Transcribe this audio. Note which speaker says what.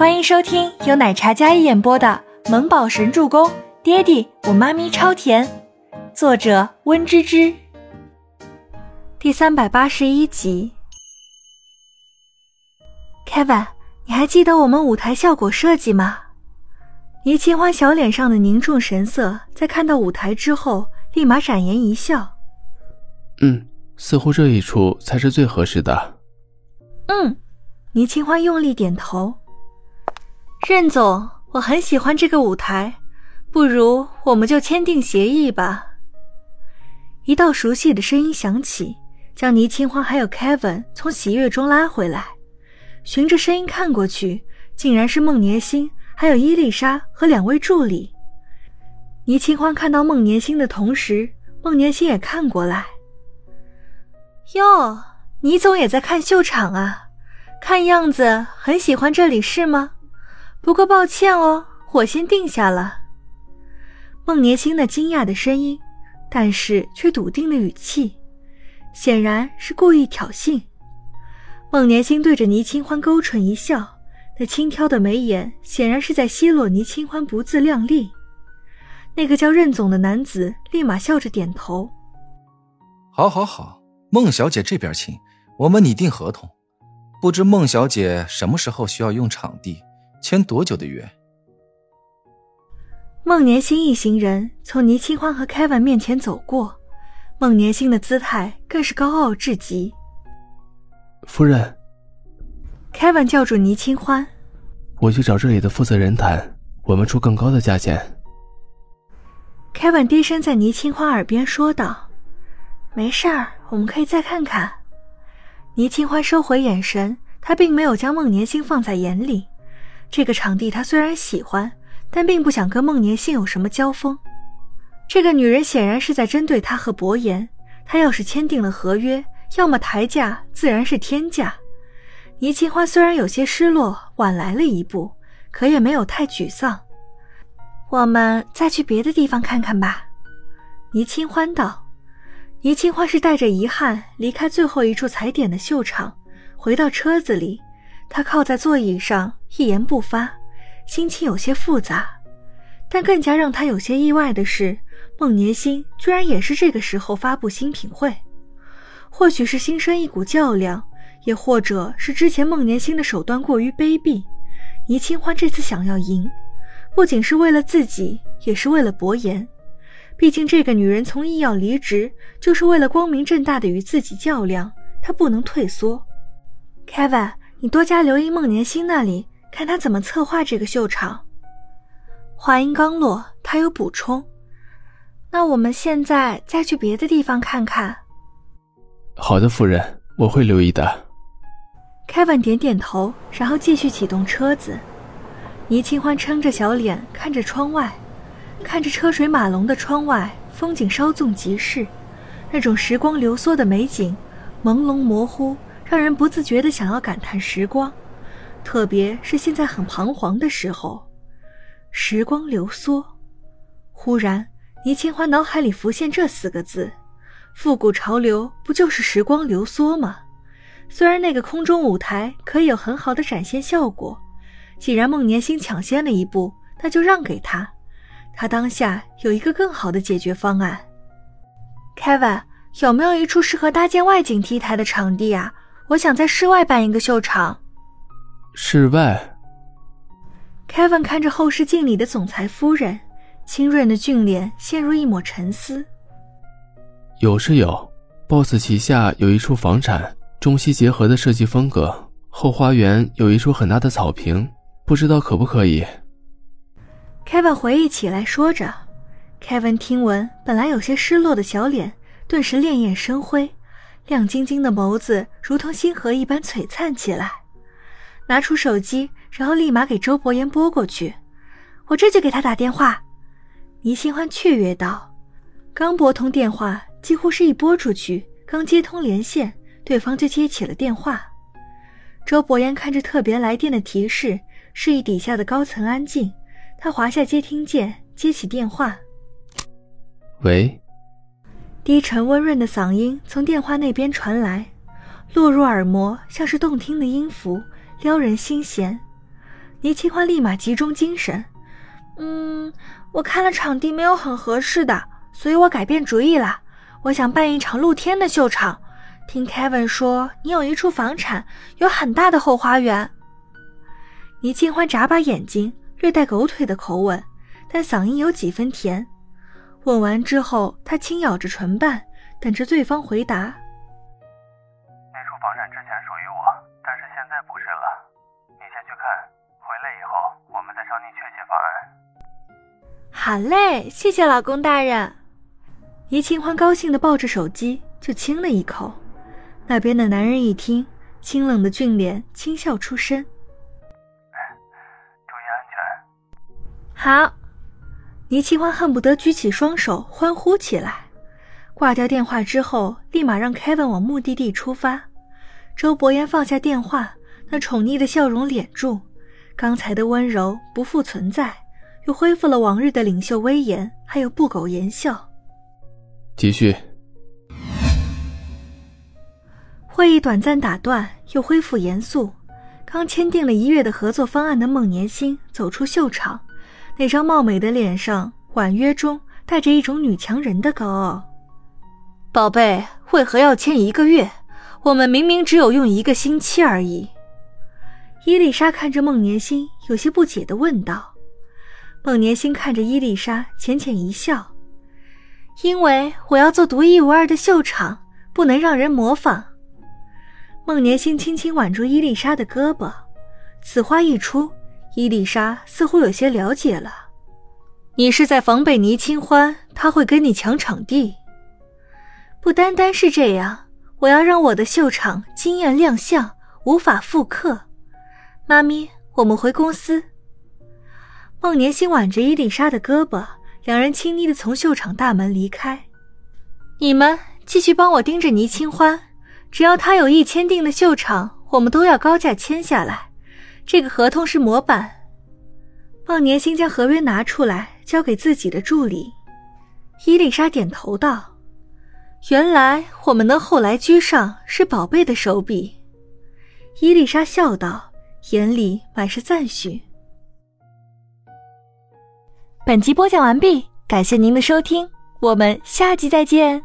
Speaker 1: 欢迎收听由奶茶嘉一演播的《萌宝神助攻》，爹地我妈咪超甜，作者温芝芝。第三百八十一集。Kevin，你还记得我们舞台效果设计吗？倪清欢小脸上的凝重神色，在看到舞台之后，立马展颜一笑。
Speaker 2: 嗯，似乎这一处才是最合适的。
Speaker 1: 嗯，倪清欢用力点头。任总，我很喜欢这个舞台，不如我们就签订协议吧。一道熟悉的声音响起，将倪清欢还有 Kevin 从喜悦中拉回来。循着声音看过去，竟然是孟年星，还有伊丽莎和两位助理。倪清欢看到孟年星的同时，孟年星也看过来。哟，倪总也在看秀场啊？看样子很喜欢这里是吗？不过抱歉哦，我先定下了。孟年星那惊讶的声音，但是却笃定的语气，显然是故意挑衅。孟年星对着倪清欢勾唇一笑，那轻挑的眉眼显然是在奚落倪清欢不自量力。那个叫任总的男子立马笑着点头：“
Speaker 3: 好，好，好，孟小姐这边请，我们拟定合同。不知孟小姐什么时候需要用场地，签多久的约？”
Speaker 1: 孟年星一行人从倪清欢和凯文面前走过，孟年星的姿态更是高傲至极。
Speaker 2: 夫人，
Speaker 1: 凯文叫住倪清欢：“
Speaker 2: 我去找这里的负责人谈，我们出更高的价钱。”
Speaker 1: 凯文低声在倪清欢耳边说道：“没事儿，我们可以再看看。”倪清欢收回眼神，他并没有将孟年星放在眼里。这个场地他虽然喜欢，但并不想跟孟年星有什么交锋。这个女人显然是在针对他和博言。他要是签订了合约，要么抬价，自然是天价。倪清欢虽然有些失落，晚来了一步，可也没有太沮丧。我们再去别的地方看看吧，倪清欢道。倪清欢是带着遗憾离开最后一处踩点的秀场，回到车子里，他靠在座椅上，一言不发，心情有些复杂。但更加让他有些意外的是，孟年星居然也是这个时候发布新品会。或许是心生一股较量，也或者是之前孟年星的手段过于卑鄙，倪清欢这次想要赢。不仅是为了自己，也是为了博言。毕竟这个女人从医要离职，就是为了光明正大的与自己较量，她不能退缩。Kevin，你多加留意孟年星那里，看他怎么策划这个秀场。话音刚落，他有补充：“那我们现在再去别的地方看看。”
Speaker 2: 好的，夫人，我会留意的。
Speaker 1: Kevin 点点头，然后继续启动车子。倪清欢撑着小脸看着窗外，看着车水马龙的窗外，风景稍纵即逝，那种时光流梭的美景，朦胧模糊，让人不自觉的想要感叹时光，特别是现在很彷徨的时候。时光流梭，忽然，倪清欢脑海里浮现这四个字：复古潮流，不就是时光流梭吗？虽然那个空中舞台可以有很好的展现效果。既然孟年星抢先了一步，那就让给他。他当下有一个更好的解决方案。Kevin，有没有一处适合搭建外景 T 台的场地啊？我想在室外办一个秀场。
Speaker 2: 室外。
Speaker 1: Kevin 看着后视镜里的总裁夫人，清润的俊脸陷入一抹沉思。
Speaker 2: 有是有，BOSS 旗下有一处房产，中西结合的设计风格，后花园有一处很大的草坪。不知道可不可以
Speaker 1: ？Kevin 回忆起来，说着，Kevin 听闻，本来有些失落的小脸顿时潋滟生辉，亮晶晶的眸子如同星河一般璀璨起来。拿出手机，然后立马给周伯言拨过去。我这就给他打电话。倪清欢雀跃道：“刚拨通电话，几乎是一拨出去，刚接通连线，对方就接起了电话。”周伯言看着特别来电的提示。示意底下的高层安静，他滑下接听键，接起电话。
Speaker 2: 喂。
Speaker 1: 低沉温润的嗓音从电话那边传来，落入耳膜，像是动听的音符，撩人心弦。倪清欢立马集中精神。嗯，我看了场地没有很合适的，所以我改变主意了。我想办一场露天的秀场。听 Kevin 说，你有一处房产，有很大的后花园。倪清欢眨巴眼睛，略带狗腿的口吻，但嗓音有几分甜。问完之后，他轻咬着唇瓣，等着对方回答。
Speaker 4: 那处房产之前属于我，但是现在不是了。你先去看，回来以后我们再商定确切方案。
Speaker 1: 好嘞，谢谢老公大人。倪清欢高兴的抱着手机就亲了一口。那边的男人一听，清冷的俊脸轻笑出声：“
Speaker 4: 注意安全。”
Speaker 1: 好。倪清欢恨不得举起双手欢呼起来。挂掉电话之后，立马让 Kevin 往目的地出发。周伯言放下电话，那宠溺的笑容敛住，刚才的温柔不复存在。又恢复了往日的领袖威严，还有不苟言笑。
Speaker 2: 继续。
Speaker 1: 会议短暂打断，又恢复严肃。刚签订了一月的合作方案的孟年星走出秀场，那张貌美的脸上，婉约中带着一种女强人的高傲。宝贝，为何要签一个月？我们明明只有用一个星期而已。伊丽莎看着孟年星，有些不解的问道。孟年星看着伊丽莎，浅浅一笑：“因为我要做独一无二的秀场，不能让人模仿。”孟年星轻轻挽住伊丽莎的胳膊，此话一出，伊丽莎似乎有些了解了：“你是在防备倪清欢，他会跟你抢场地。不单单是这样，我要让我的秀场惊艳亮相，无法复刻。妈咪，我们回公司。”孟年星挽着伊丽莎的胳膊，两人亲昵的从秀场大门离开。你们继续帮我盯着倪清欢，只要他有意签订的秀场，我们都要高价签下来。这个合同是模板。孟年星将合约拿出来，交给自己的助理。伊丽莎点头道：“原来我们能后来居上，是宝贝的手笔。”伊丽莎笑道，眼里满是赞许。本集播讲完毕，感谢您的收听，我们下集再见。